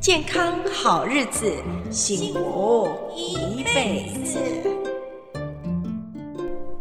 健康好日子，幸福一辈子。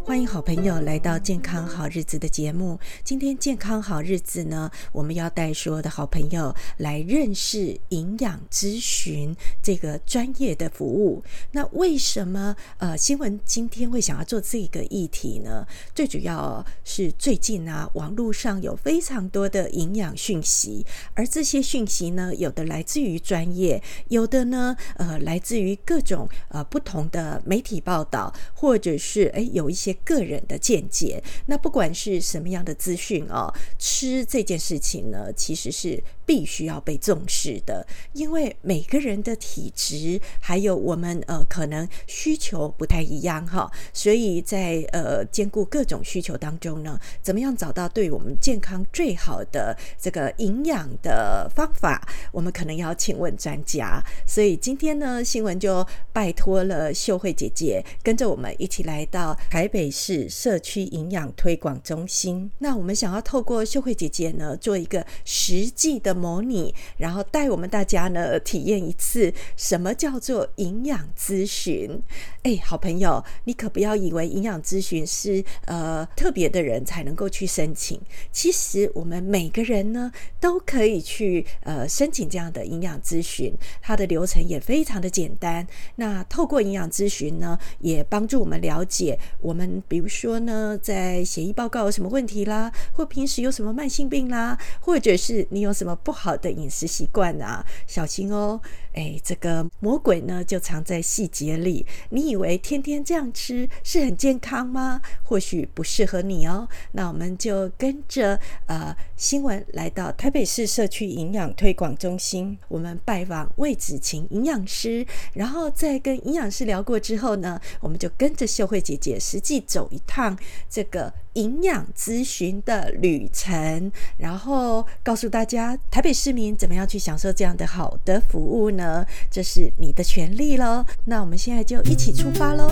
欢迎好朋友来到健康好日子的节目。今天健康好日子呢，我们要带所有的好朋友来认识营养咨询这个专业的服务。那为什么呃新闻今天会想要做这个议题呢？最主要是最近啊，网络上有非常多的营养讯息，而这些讯息呢，有的来自于专业，有的呢呃来自于各种呃不同的媒体报道，或者是诶有一些。个人的见解，那不管是什么样的资讯啊，吃这件事情呢，其实是必须要被重视的，因为每个人的体质还有我们呃可能需求不太一样哈，所以在呃兼顾各种需求当中呢，怎么样找到对我们健康最好的这个营养的方法，我们可能要请问专家。所以今天呢，新闻就拜托了秀慧姐姐跟着我们一起来到台北市社区营养推广中心。那我们想要透过秀慧姐姐呢，做一个实际的。模拟，然后带我们大家呢体验一次什么叫做营养咨询。哎，好朋友，你可不要以为营养咨询是呃特别的人才能够去申请。其实我们每个人呢都可以去呃申请这样的营养咨询，它的流程也非常的简单。那透过营养咨询呢，也帮助我们了解我们比如说呢在协议报告有什么问题啦，或平时有什么慢性病啦，或者是你有什么。不好的饮食习惯啊，小心哦！哎，这个魔鬼呢就藏在细节里。你以为天天这样吃是很健康吗？或许不适合你哦。那我们就跟着呃新闻来到台北市社区营养推广中心，我们拜访魏子晴营养师，然后在跟营养师聊过之后呢，我们就跟着秀慧姐姐实际走一趟这个营养咨询的旅程，然后告诉大家。台北市民怎么样去享受这样的好的服务呢？这是你的权利喽。那我们现在就一起出发喽。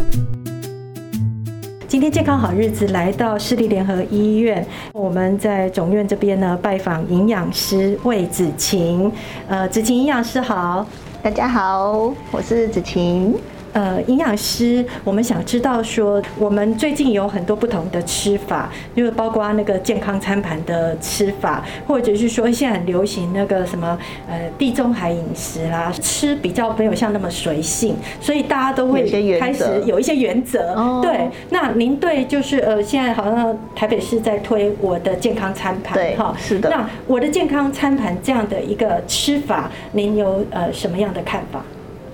今天健康好日子来到市立联合医院，我们在总院这边呢拜访营养师魏子晴。呃，子晴营养师好，大家好，我是子晴。呃，营养师，我们想知道说，我们最近有很多不同的吃法，就是包括那个健康餐盘的吃法，或者是说现在很流行那个什么呃地中海饮食啦，吃比较没有像那么随性，所以大家都会开始有一些原则。对，那您对就是呃现在好像台北市在推我的健康餐盘，对，哈，是的。那我的健康餐盘这样的一个吃法，您有呃什么样的看法？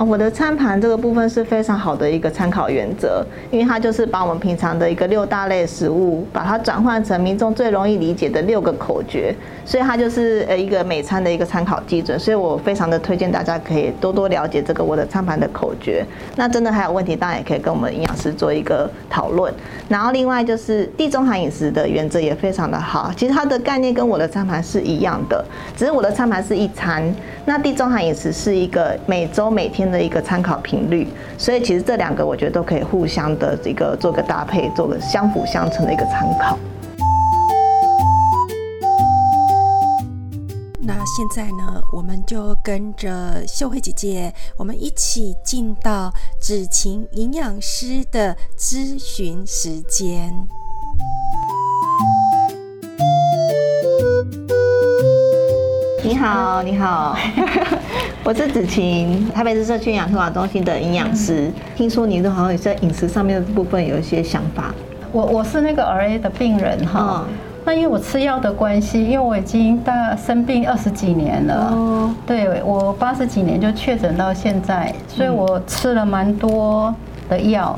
我的餐盘这个部分是非常好的一个参考原则，因为它就是把我们平常的一个六大类食物，把它转换成民众最容易理解的六个口诀，所以它就是呃一个每餐的一个参考基准。所以我非常的推荐大家可以多多了解这个我的餐盘的口诀。那真的还有问题，当然也可以跟我们营养师做一个讨论。然后另外就是地中海饮食的原则也非常的好，其实它的概念跟我的餐盘是一样的，只是我的餐盘是一餐，那地中海饮食是一个每周每天的一个参考频率，所以其实这两个我觉得都可以互相的这个做个搭配，做个相辅相成的一个参考。那现在呢，我们就跟着秀慧姐姐，我们一起进到子晴营养师的咨询时间。你好，你好，我是子晴，台北市社区营养推广中心的营养师。听说你都好像也在饮食上面的部分有一些想法。我我是那个 RA 的病人哈，那因为我吃药的关系，因为我已经大概生病二十几年了，哦，对，我八十几年就确诊到现在，所以我吃了蛮多的药。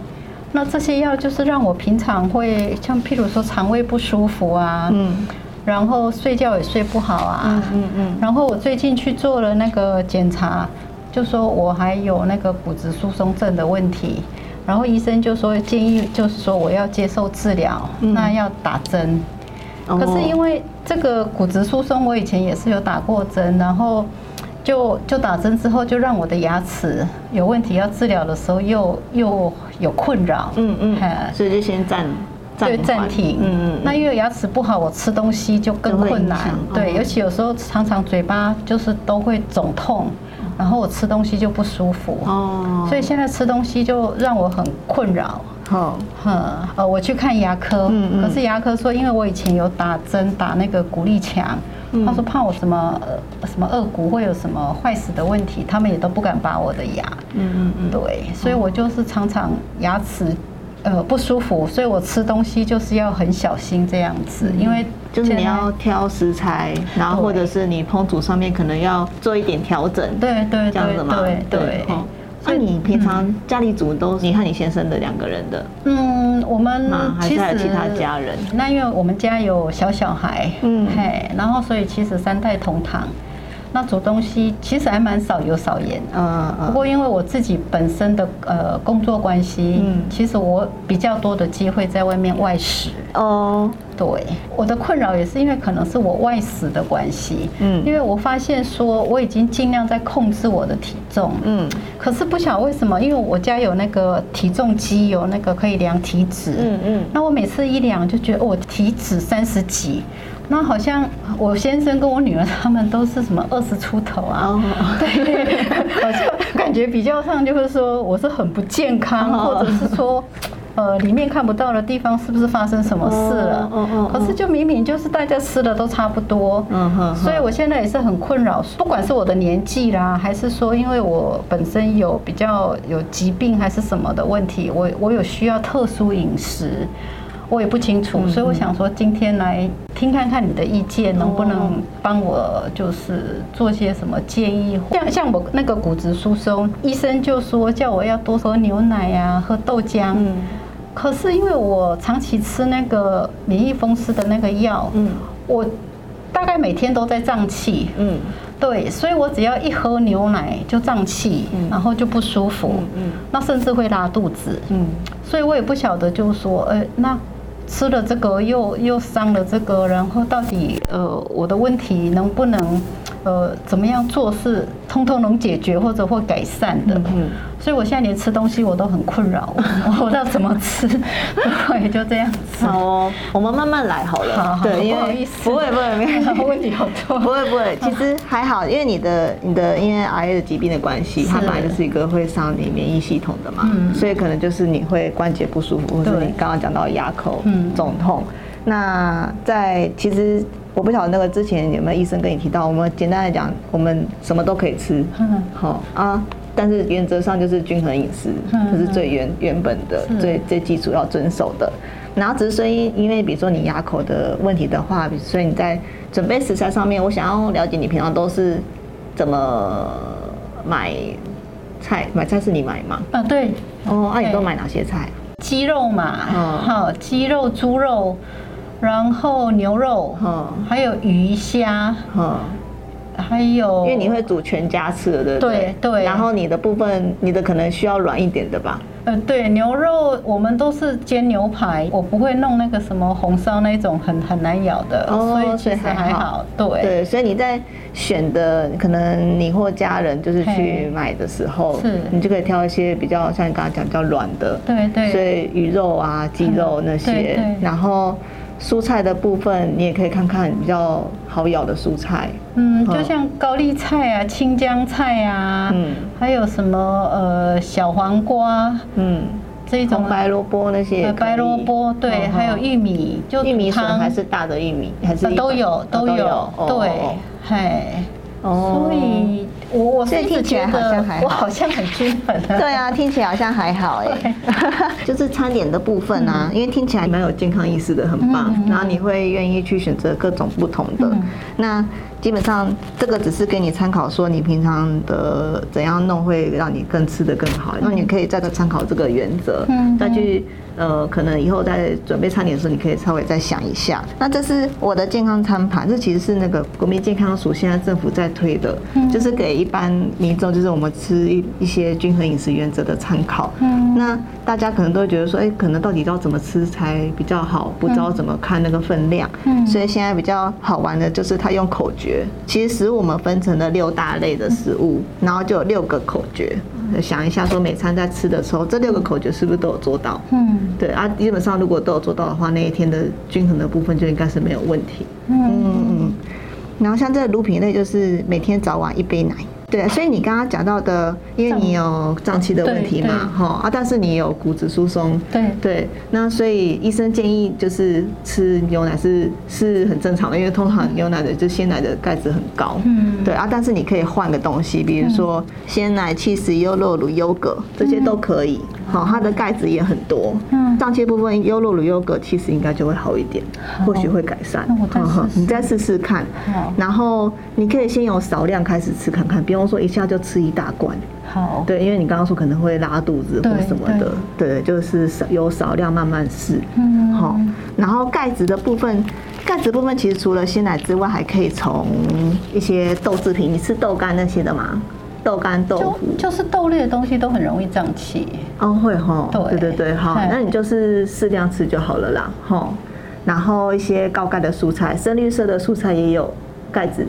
那这些药就是让我平常会像譬如说肠胃不舒服啊，嗯。然后睡觉也睡不好啊，嗯嗯嗯。然后我最近去做了那个检查，就说我还有那个骨质疏松症的问题，然后医生就说建议就是说我要接受治疗，那要打针。可是因为这个骨质疏松，我以前也是有打过针，然后就就打针之后就让我的牙齿有问题，要治疗的时候又又有困扰，嗯嗯，所以就先暂。对暂停。嗯嗯。那因为牙齿不好，我吃东西就更困难。对，尤其有时候常常嘴巴就是都会肿痛，然后我吃东西就不舒服。哦。所以现在吃东西就让我很困扰。好。呃，我去看牙科，可是牙科说，因为我以前有打针打那个骨力强。他说怕我什么呃什么颚骨会有什么坏死的问题，他们也都不敢拔我的牙。嗯嗯嗯，对，所以我就是常常牙齿呃不舒服，所以我吃东西就是要很小心这样子，因为就是你要挑食材，然后或者是你烹煮上面可能要做一点调整。对对对，这样子嘛。对对。那你平常家里煮都是你和你先生的两个人的？嗯，我们还是还有其他家人？那因为我们家有小小孩，嗯，嘿，然后所以其实三代同堂。那煮东西其实还蛮少油少盐，嗯嗯。不过因为我自己本身的呃工作关系，嗯，其实我比较多的机会在外面外食。哦，对，我的困扰也是因为可能是我外食的关系，嗯，因为我发现说我已经尽量在控制我的体重，嗯，可是不晓得为什么，因为我家有那个体重机，有那个可以量体脂，嗯嗯，那我每次一量就觉得我体脂三十几。那好像我先生跟我女儿他们都是什么 二十出头啊，对，好像感觉比较上就是说我是很不健康，或者是说呃里面看不到的地方是不是发生什么事了？可是就明明就是大家吃的都差不多，所以我现在也是很困扰，不管是我的年纪啦，还是说因为我本身有比较有疾病还是什么的问题，我我有需要特殊饮食。我也不清楚，所以我想说今天来听看看你的意见，能不能帮我就是做些什么建议？像像我那个骨质疏松，医生就说叫我要多喝牛奶呀，喝豆浆。嗯。可是因为我长期吃那个免疫风湿的那个药，嗯，我大概每天都在胀气。嗯。对，所以我只要一喝牛奶就胀气，然后就不舒服。嗯。那甚至会拉肚子。嗯。所以我也不晓得，就是说，呃，那。吃了这个又又伤了这个，然后到底呃我的问题能不能呃怎么样做是通通能解决或者会改善的？嗯，所以我现在连吃东西我都很困扰，我不知道怎么吃？对，就这样子。好，我们慢慢来好了。好，对，不好意思，不会不会，没有 问题好多。不会不会，其实还好，因为你的你的因为癌的疾病的关系，它本来就是一个会伤你免疫系统的嘛，所以可能就是你会关节不舒服，或者你刚刚讲到牙口肿痛。那在其实我不晓得那个之前有没有医生跟你提到，我们简单来讲，我们什么都可以吃，好啊，但是原则上就是均衡饮食，这是最原原本的、最最基础要遵守的。然后只是说，因因为比如说你牙口的问题的话，所以你在准备食材上面，我想要了解你平常都是怎么买菜？买菜是你买吗？啊，对。哦，那你都买哪些菜？鸡肉嘛，好，鸡肉、猪肉，然后牛肉，还有鱼虾，还有，因为你会煮全家吃的，对不对？对对。然后你的部分，你的可能需要软一点的吧？呃，对，牛肉我们都是煎牛排，我不会弄那个什么红烧那种很很难咬的，哦、所以其实还好。对对，所以你在选的可能你或家人就是去买的时候，是你就可以挑一些比较像你刚刚讲比较软的，对对，所以鱼肉啊、鸡肉那些，对对对，然后。蔬菜的部分，你也可以看看比较好咬的蔬菜。嗯，就像高丽菜啊、青江菜啊，嗯，还有什么呃小黄瓜，嗯，这一种白萝卜那些。白萝卜对，还有玉米，就玉米笋还是大的玉米，还是都有都有，对，嘿，所以。我我是听起来好像还好，我好像很均衡。对啊，听起来好像还好哎。就是餐点的部分啊，因为听起来蛮有健康意识的，很棒。然后你会愿意去选择各种不同的。那基本上这个只是给你参考，说你平常的怎样弄会让你更吃得更好。那你可以再参考这个原则，再去。呃，可能以后在准备餐点的时候，你可以稍微再想一下。那这是我的健康餐盘，这其实是那个国民健康署现在政府在推的，嗯、就是给一般民众，就是我们吃一一些均衡饮食原则的参考。嗯，那大家可能都会觉得说，哎、欸，可能到底要怎么吃才比较好，不知道怎么看那个分量。嗯，所以现在比较好玩的就是它用口诀，其实食物我们分成了六大类的食物，然后就有六个口诀。想一下，说每餐在吃的时候，这六个口诀是不是都有做到？嗯，对啊，基本上如果都有做到的话，那一天的均衡的部分就应该是没有问题。嗯嗯嗯。然后像这个乳品类，就是每天早晚一杯奶。对，所以你刚刚讲到的，因为你有胀气的问题嘛，哈啊，但是你有骨质疏松，对。对，那所以医生建议就是吃牛奶是是很正常的，因为通常牛奶的就鲜奶的钙质很高，嗯，对啊，但是你可以换个东西，比如说鲜奶、起司、优酪乳、优格这些都可以，好，它的钙质也很多，嗯，胀气部分优酪乳、优格其实应该就会好一点，或许会改善，你再试试看，然后你可以先由少量开始吃看看，不用说一下就吃一大罐。好，对，因为你刚刚说可能会拉肚子或什么的，对，对，就是少有少量慢慢试。嗯，好。然后钙质的部分，钙质部分其实除了鲜奶之外，还可以从一些豆制品，你吃豆干那些的吗？豆干、豆腐，就，就是豆类的东西都很容易胀气。哦，会哈。对对对，好，那你就是适量吃就好了啦。好，然后一些高钙的蔬菜，深绿色的蔬菜也有钙质。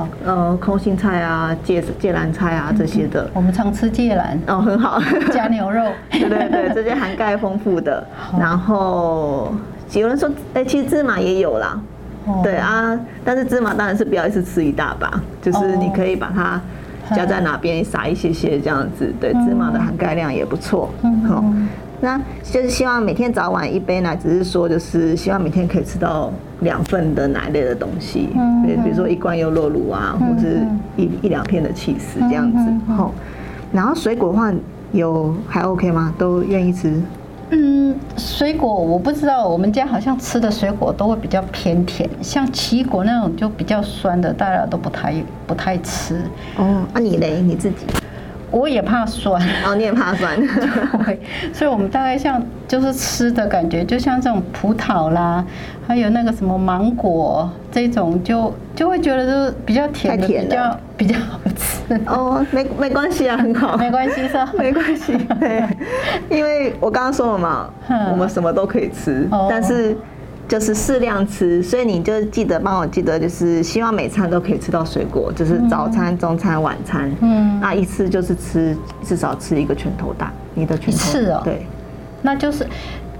好。呃，空心菜啊，芥芥蓝菜啊这些的，我们常吃芥兰。哦，很好，加牛肉，对对对，这些含钙丰富的。然后有人说，哎、欸，其实芝麻也有啦，对啊，但是芝麻当然是不要一次吃一大把，就是你可以把它加在哪边撒一些些这样子，对，芝麻的含钙量也不错，好。那就是希望每天早晚一杯奶，只是说就是希望每天可以吃到两份的奶类的东西，嗯，比如说一罐优酪乳啊，或者是一一两片的起司这样子。好，然后水果的话有还 OK 吗？都愿意吃？嗯，水果我不知道，我们家好像吃的水果都会比较偏甜，像奇异果那种就比较酸的，大家都不太不太吃。哦，那你嘞？你自己？我也怕酸，哦，你也怕酸，对，所以我们大概像就是吃的感觉，就像这种葡萄啦，还有那个什么芒果这种就，就就会觉得就是比较甜的，比较比较好吃。哦，没没关系啊，很好，没关系是吧？没关系，对，因为我刚刚说了嘛，我们什么都可以吃，但是。就是适量吃，所以你就记得帮我记得，就是希望每餐都可以吃到水果，就是早餐、中餐、晚餐。嗯，那一次就是吃至少吃一个拳头大，你的拳头。是哦。对，那就是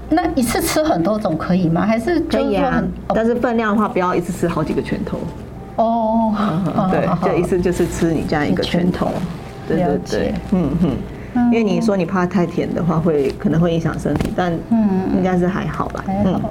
那一次吃很多种可以吗？还是可以啊？但是分量的话，不要一次吃好几个拳头。哦，对，就一次就是吃你这样一个拳头。对对对，嗯哼，因为你说你怕太甜的话，会可能会影响身体，但嗯，应该是还好吧。嗯。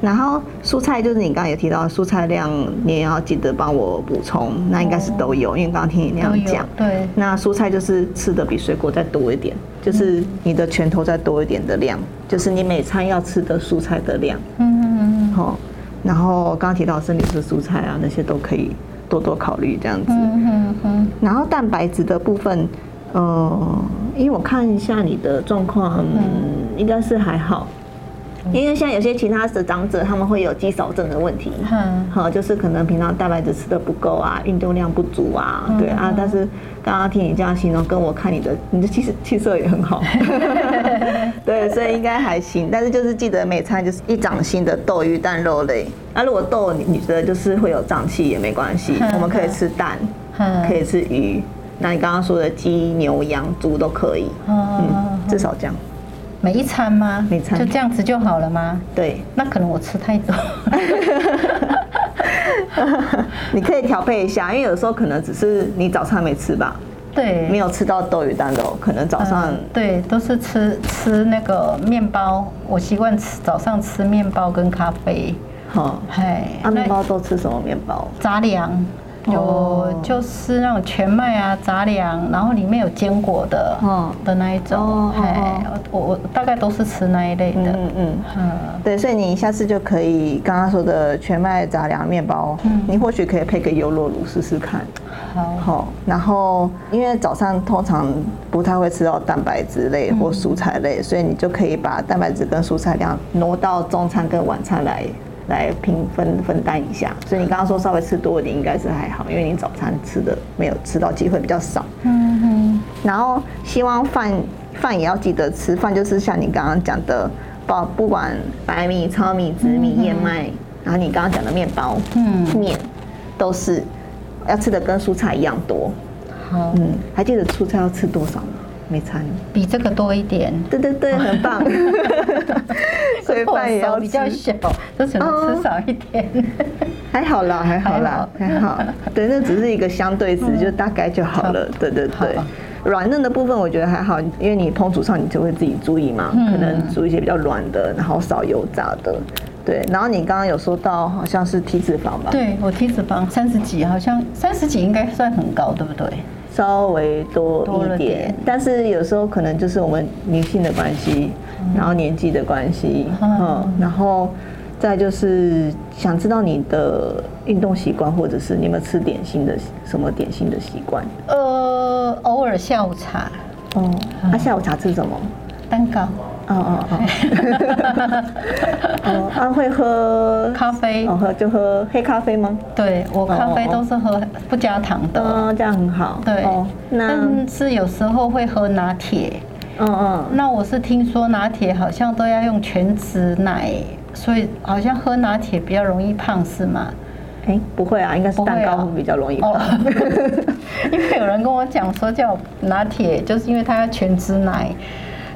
然后蔬菜就是你刚刚也提到蔬菜量，你也要记得帮我补充。那应该是都有，因为刚刚听你那样讲。对。那蔬菜就是吃的比水果再多一点，就是你的拳头再多一点的量，就是你每餐要吃的蔬菜的量。嗯嗯嗯。好，然后刚刚提到生理是蔬菜啊，那些都可以多多考虑这样子。嗯嗯嗯。然后蛋白质的部分，嗯，因为我看一下你的状况，嗯，应该是还好。因为像有些其他的长者，他们会有肌少症的问题，嗯，好，就是可能平常蛋白质吃的不够啊，运动量不足啊，嗯、对啊。但是刚刚听你这样形容，跟我看你的，你的气色气色也很好，对，所以应该还行。但是就是记得每餐就是一掌心的豆、鱼、蛋、肉类。那、啊、如果豆你觉得就是会有胀气也没关系，嗯、我们可以吃蛋，嗯、可以吃鱼。那你刚刚说的鸡、牛、羊、猪都可以，嗯，至少这样。每一餐吗？每餐就这样子就好了吗？对，那可能我吃太多。你可以调配一下，因为有时候可能只是你早餐没吃吧？对，没有吃到豆鱼蛋肉，可能早上、嗯、对都是吃吃那个面包。我习惯吃早上吃面包跟咖啡。好，嘿，那面包都吃什么面包？杂粮。有就是那种全麦啊杂粮，然后里面有坚果的，嗯的那一种，哎，我我大概都是吃那一类的，嗯嗯。嗯，对，所以你下次就可以刚刚说的全麦杂粮面包，你或许可以配个优酪乳试试看，好，好，然后因为早上通常不太会吃到蛋白质类或蔬菜类，所以你就可以把蛋白质跟蔬菜量挪到中餐跟晚餐来。来平分分担一下，所以你刚刚说稍微吃多一点应该是还好，因为你早餐吃的没有吃到机会比较少。嗯哼。然后希望饭饭也要记得吃，饭就是像你刚刚讲的，包不管白米、糙米、紫米、燕麦，然后你刚刚讲的面包、嗯面，都是要吃的跟蔬菜一样多。好，嗯，还记得蔬菜要吃多少吗？每餐比这个多一点。对对对，很棒。所以饭也要比较小，就只能吃少一点。还好啦，还好啦，还好。对，那只是一个相对值，就大概就好了。对对对。软嫩的部分我觉得还好，因为你烹煮上你就会自己注意嘛，可能煮一些比较软的，然后少油炸的。对，然后你刚刚有说到好像是体脂肪吧？对，我体脂肪三十几，好像三十几应该算很高，对不对？稍微多一点，点但是有时候可能就是我们女性的关系，嗯、然后年纪的关系，嗯，嗯，然后再就是想知道你的运动习惯，或者是你有没有吃点心的什么点心的习惯？呃，偶尔下午茶。哦，那、啊、下午茶吃什么？蛋糕。哦哦哦，哦，他 会喝咖啡，哦喝就喝黑咖啡吗？对，我咖啡都是喝不加糖的，哦，这样很好。对，但是有时候会喝拿铁，嗯嗯，那我是听说拿铁好像都要用全脂奶，所以好像喝拿铁比较容易胖，是吗？哎，不会啊，应该是蛋糕比较容易胖，因为有人跟我讲说叫拿铁，就是因为它要全脂奶。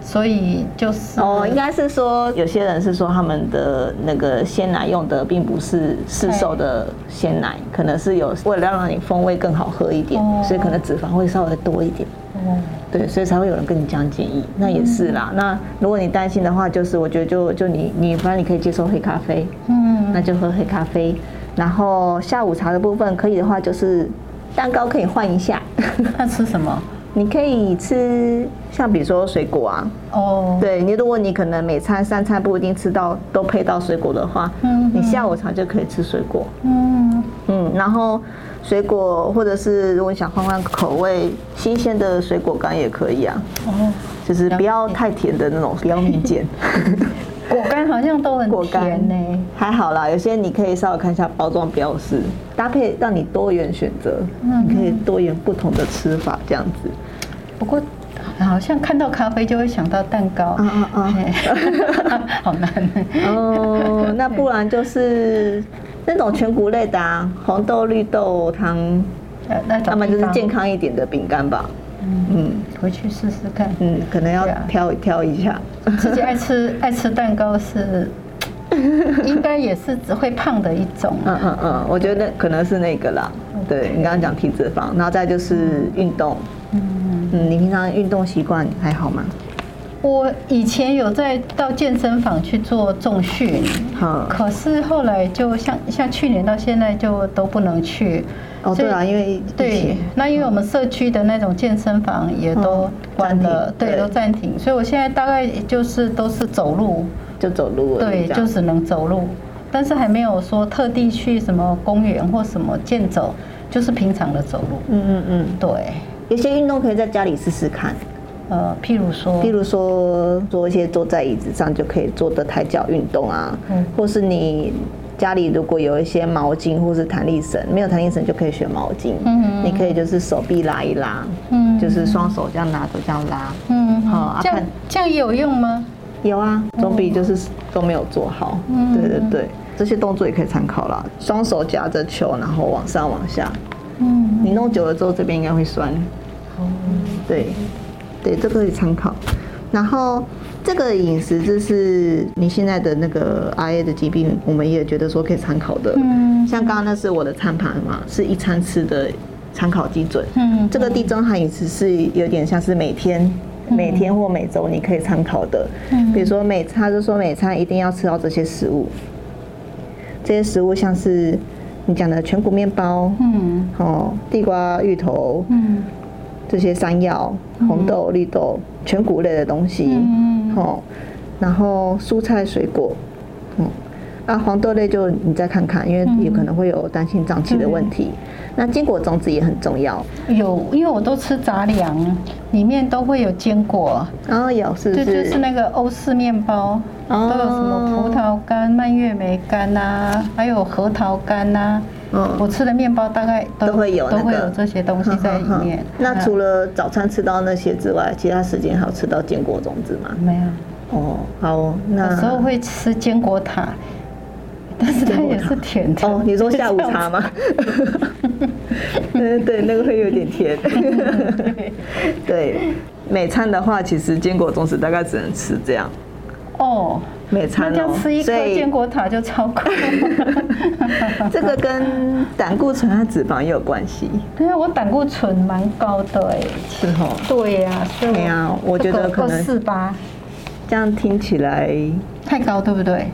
所以就是哦，应该是说有些人是说他们的那个鲜奶用的并不是市售的鲜奶，可能是有为了让你风味更好喝一点，所以可能脂肪会稍微多一点。哦，对，所以才会有人跟你这样建议。那也是啦。那如果你担心的话，就是我觉得就就你你反正你可以接受黑咖啡，嗯，那就喝黑咖啡。然后下午茶的部分可以的话，就是蛋糕可以换一下。那吃什么？你可以吃像比如说水果啊，哦，对你，如果你可能每餐三餐不一定吃到都配到水果的话，嗯，你下午茶就可以吃水果，嗯。嗯，然后水果或者是如果你想换换口味，新鲜的水果干也可以啊，哦，就是不要太甜的那种，不要蜜饯。果干好像都很甜呢，还好啦，有些你可以稍微看一下包装标示，搭配让你多元选择，嗯，你可以多元不同的吃法这样子。不过好像看到咖啡就会想到蛋糕，啊啊啊，好难。哦。那不然就是那种全谷类的啊，红豆、绿豆汤，那要么就是健康一点的饼干吧。嗯，回去试试看。嗯，可能要挑挑一下。自己爱吃爱吃蛋糕是，应该也是只会胖的一种。嗯嗯嗯，我觉得可能是那个啦。对，你刚刚讲体脂肪，然后再就是运动。嗯嗯，你平常运动习惯还好吗？我以前有在到健身房去做重训，好，可是后来就像像去年到现在就都不能去。哦，对啊，因为对，那因为我们社区的那种健身房也都关了，对，都暂停，所以我现在大概就是都是走路，就走路，对，就只能走路，但是还没有说特地去什么公园或什么健走，就是平常的走路。嗯嗯嗯，对，有些运动可以在家里试试看，呃，譬如说，譬如说做一些坐在椅子上就可以做的抬脚运动啊，嗯，或是你。家里如果有一些毛巾或是弹力绳，没有弹力绳就可以选毛巾。嗯，你可以就是手臂拉一拉，嗯，就是双手这样拿着这样拉，嗯，好，这样这样有用吗？有啊，总比就是都没有做好。嗯，对对对，这些动作也可以参考啦。双手夹着球，然后往上往下。嗯，你弄久了之后，这边应该会酸。哦，对，对，这个可以参考。然后。这个饮食就是你现在的那个 IA 的疾病，我们也觉得说可以参考的。嗯，像刚刚那是我的餐盘嘛，是一餐吃的参考基准。嗯，这个地中海饮食是有点像是每天、每天或每周你可以参考的。嗯，比如说每餐，就说每餐一定要吃到这些食物。这些食物像是你讲的全谷面包，嗯，哦，地瓜、芋头，嗯，这些山药、红豆、绿豆，全谷类的东西。嗯。哦，然后蔬菜水果，嗯，啊，黄豆类就你再看看，因为有可能会有担心胀气的问题。嗯、那坚果种子也很重要。有，因为我都吃杂粮，里面都会有坚果。哦，有，是是。就是那个欧式面包，哦、都有什么葡萄干、蔓越莓干呐，还有核桃干呐。嗯，我吃的面包大概都，都会有、那个、都会有这些东西在里面。那除了早餐吃到那些之外，其他时间还有吃到坚果种子吗？没有。哦，好，那有时候会吃坚果塔，但是它也是甜的。哦，你说下午茶吗？嗯对，那个会有点甜。对，每餐的话，其实坚果种子大概只能吃这样。哦。每餐哦，吃一颗坚果塔就超过。这个跟胆固醇和脂肪也有关系。对啊，我胆固醇蛮高的哎。是哦。对呀，对呀，我觉得可能四八。这样听起来太高，对不对？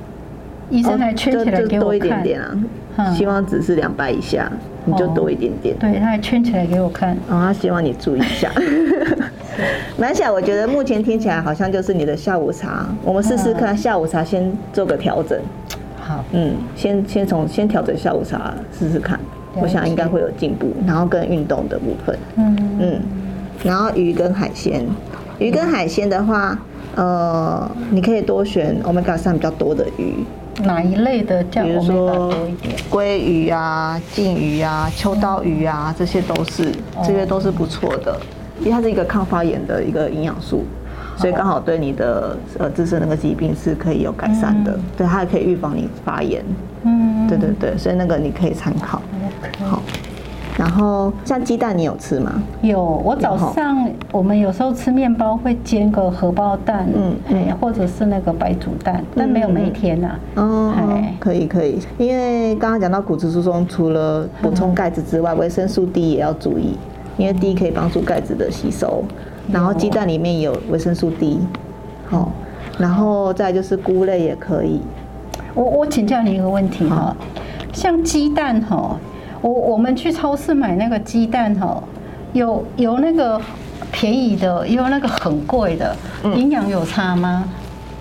医生还圈起来给我看。多一点点啊，希望只是两百以下，你就多一点点。对，他还圈起来给我看。哦，他希望你注意一下。蛮小，我觉得目前听起来好像就是你的下午茶。我们试试看下午茶，先做个调整。好，嗯，先先从先调整下午茶试试看，我想应该会有进步。然后跟运动的部分，嗯嗯，然后鱼跟海鲜，鱼跟海鲜的话，呃，你可以多选 Omega 三比较多的鱼。哪一类的？比如说鲑鱼啊、鯖鱼啊、秋刀鱼啊，这些都是，这些都是不错的。因为它是一个抗发炎的一个营养素，所以刚好对你的呃自身那个疾病是可以有改善的。嗯、对，它还可以预防你发炎。嗯，对对对，所以那个你可以参考。好，然后像鸡蛋，你有吃吗？有，我早上我们有时候吃面包会煎个荷包蛋，嗯，哎，或者是那个白煮蛋，但没有每一天呐、啊。哦、嗯，可以可以，因为刚刚讲到骨质疏松，除了补充钙质之外，维生素 D 也要注意。因为 D 可以帮助钙质的吸收，然后鸡蛋里面有维生素 D，好，然后再就是菇类也可以。我我请教你一个问题哈，像鸡蛋哈，我我们去超市买那个鸡蛋哈，有有那个便宜的，也有那个很贵的，营养有差吗？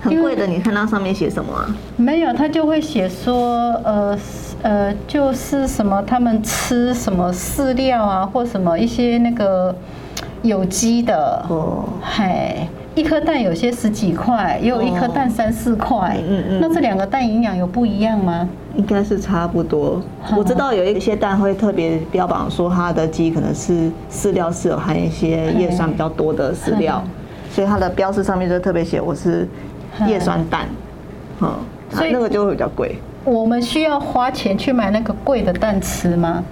很贵的，你看它上面写什么啊？没有，它就会写说，呃呃，就是什么他们吃什么饲料啊，或什么一些那个有机的哦，嘿，一颗蛋有些十几块，也有一颗蛋三四块，嗯嗯，那这两个蛋营养有不一样吗？应该是差不多。我知道有一些蛋会特别标榜说它的鸡可能是饲料是有含一些叶酸比较多的饲料，所以它的标示上面就特别写我是。叶酸蛋，嗯，所以那个就会比较贵。我们需要花钱去买那个贵的蛋吃吗？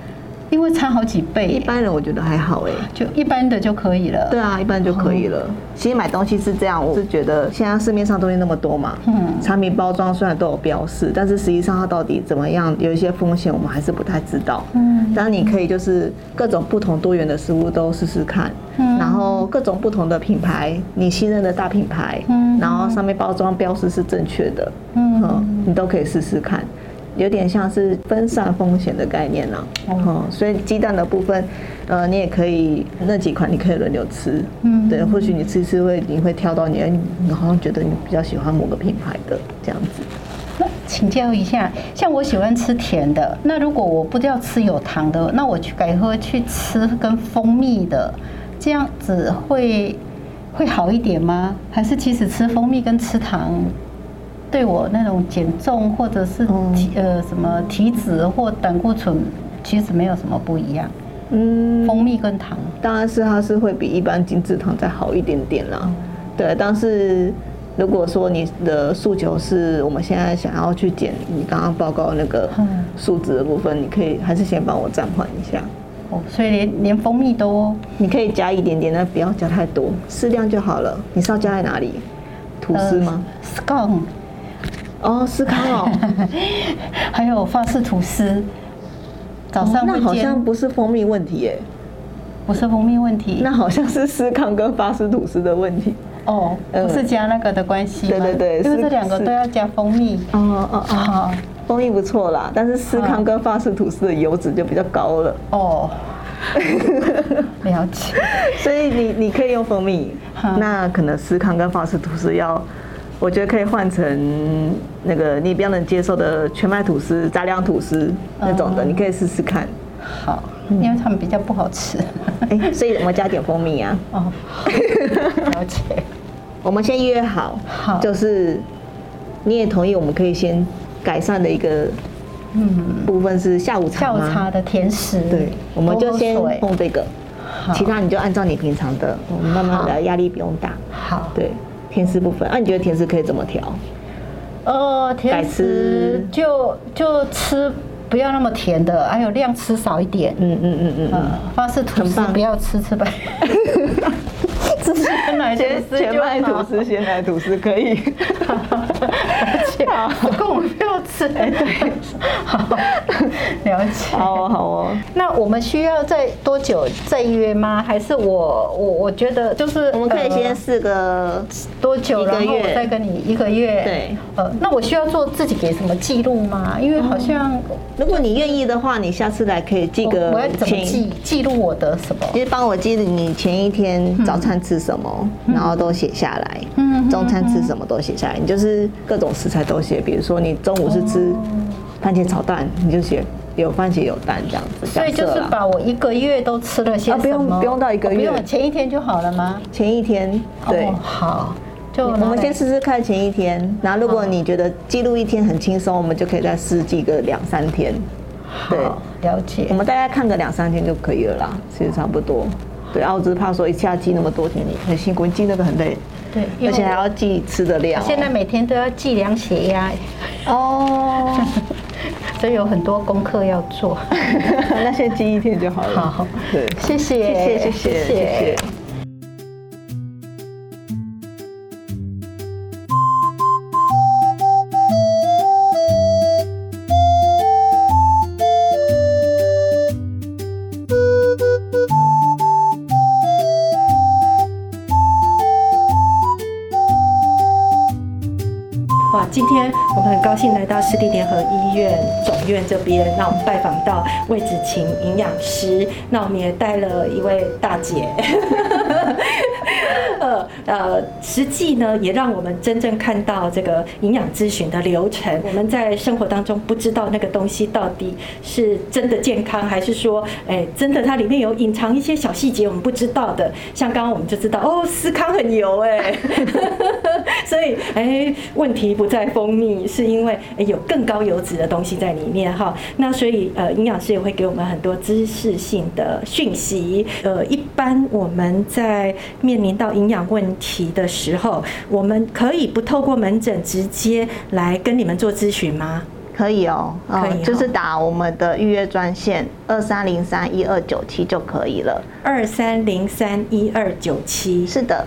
因为差好几倍。一般人我觉得还好哎，就一般的就可以了。对啊，一般就可以了。其实买东西是这样，我是觉得现在市面上东西那么多嘛，嗯，产品包装虽然都有标示，但是实际上它到底怎么样，有一些风险我们还是不太知道。嗯，当然你可以就是各种不同多元的食物都试试看，嗯，然后各种不同的品牌，你信任的大品牌，嗯，然后上面包装标示是正确的，嗯，你都可以试试看。有点像是分散风险的概念呢、啊，哦，所以鸡蛋的部分，呃，你也可以那几款你可以轮流吃，嗯，对，或许你吃吃会你会挑到你，你好像觉得你比较喜欢某个品牌的这样子。那请教一下，像我喜欢吃甜的，那如果我不要吃有糖的，那我去改喝去吃跟蜂蜜的，这样子会会好一点吗？还是其实吃蜂蜜跟吃糖？对我那种减重或者是体呃什么体脂或胆固醇，其实没有什么不一样。嗯，蜂蜜跟糖，当然是它是会比一般精制糖再好一点点啦。对，但是如果说你的诉求是我们现在想要去减你刚刚报告那个数值的部分，你可以还是先帮我暂缓一下。哦，所以连连蜂蜜都你可以加一点点，但不要加太多，适量就好了。你是要加在哪里？吐司吗？Scone。哦，司康哦，还有法式吐司，早上。那好像不是蜂蜜问题耶，不是蜂蜜问题，那好像是司康跟法式吐司的问题。哦，不是加那个的关系。对对对，因为这两个都要加蜂蜜。哦哦哦，蜂蜜不错啦，但是司康跟法式吐司的油脂就比较高了。哦，了解。所以你你可以用蜂蜜，那可能司康跟法式吐司要。我觉得可以换成那个你比较能接受的全麦吐司、杂粮吐司那种的，你可以试试看。好，因为他们比较不好吃。哎，所以我们加点蜂蜜啊。哦，了解。我们先约好，好，就是你也同意，我们可以先改善的一个嗯部分是下午茶。下午茶的甜食。对，我们就先碰这个，其他你就按照你平常的，我们慢慢来，压力不用大。好，对。甜食部分，那、啊、你觉得甜食可以怎么调？呃，甜食就就吃不要那么甜的，还有量吃少一点。嗯嗯嗯嗯嗯，法式吐司不要吃，吃吧。吃鲜奶吐司，全麦吐司，鲜奶吐司可以。好，跟我不要吃。哎，对，好，了解。好哦，好哦。那我们需要再多久再约吗？还是我我我觉得就是我们可以先试个多久，然后我再跟你一个月。对。呃，那我需要做自己给什么记录吗？因为好像如果你愿意的话，你下次来可以记个。我要怎么记记录我的什么？其实帮我记录你前一天早餐吃什么，然后都写下来。嗯。中餐吃什么都写下来，你就是各种食材都写。比如说你中午是吃番茄炒蛋，你就写有番茄有蛋这样子。所以就是把我一个月都吃了些什么？不用不用到一个月，不用前一天就好了吗？前一天对，好，就我们先试试看前一天。然后如果你觉得记录一天很轻松，我们就可以再试记个两三天。对，了解。我们大概看个两三天就可以了啦，其实差不多。对，我只是怕说一下记那么多天，你很辛苦，你记那个很累。对，而且还要记吃的量。现在每天都要计量血压哦，所以有很多功课要做。那先记一天就好了。好，对，谢谢，谢谢，谢谢，谢谢。今天我们很高兴来到市立联合医院总院这边，那我们拜访到魏子晴营养师，那我们也带了一位大姐。呃，实际呢，也让我们真正看到这个营养咨询的流程。我们在生活当中不知道那个东西到底是真的健康，还是说，哎，真的它里面有隐藏一些小细节我们不知道的。像刚刚我们就知道，哦，司康很油哎，所以哎，问题不在蜂蜜，是因为有更高油脂的东西在里面哈。那所以呃，营养师也会给我们很多知识性的讯息。呃，一般我们在面临到营养问题的时候，我们可以不透过门诊直接来跟你们做咨询吗？可以哦，可以，就是打我们的预约专线二三零三一二九七就可以了。二三零三一二九七，是的。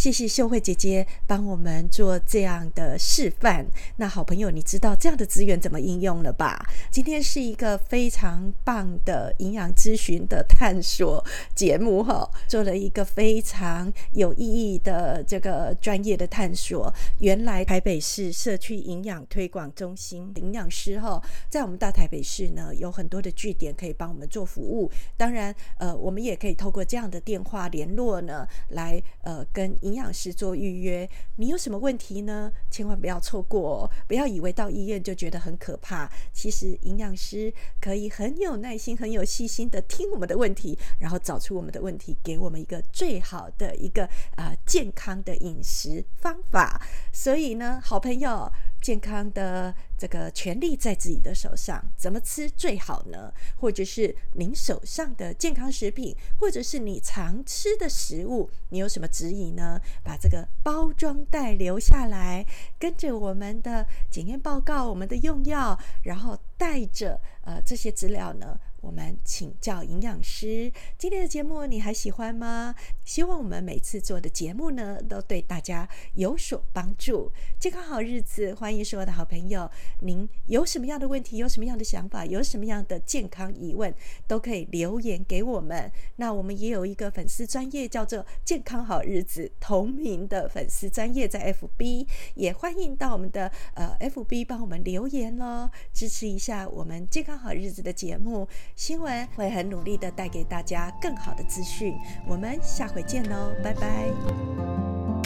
谢谢秀慧姐姐帮我们做这样的示范。那好朋友，你知道这样的资源怎么应用了吧？今天是一个非常棒的营养咨询的探索节目哈，做了一个非常有意义的这个专业的探索。原来台北市社区营养推广中心营养师哈，在我们大台北市呢，有很多的据点可以帮我们做服务。当然，呃，我们也可以透过这样的电话联络呢，来呃跟。营养师做预约，你有什么问题呢？千万不要错过，不要以为到医院就觉得很可怕。其实营养师可以很有耐心、很有细心的听我们的问题，然后找出我们的问题，给我们一个最好的一个啊、健康的饮食方法。所以呢，好朋友。健康的这个权利在自己的手上，怎么吃最好呢？或者是您手上的健康食品，或者是你常吃的食物，你有什么指引呢？把这个包装袋留下来，跟着我们的检验报告、我们的用药，然后带着呃这些资料呢。我们请教营养师，今天的节目你还喜欢吗？希望我们每次做的节目呢，都对大家有所帮助。健康好日子，欢迎所有的好朋友。您有什么样的问题，有什么样的想法，有什么样的健康疑问，都可以留言给我们。那我们也有一个粉丝专业，叫做“健康好日子”同名的粉丝专业，在 FB，也欢迎到我们的呃 FB 帮我们留言喽，支持一下我们健康好日子的节目。新闻会很努力的带给大家更好的资讯，我们下回见喽，拜拜。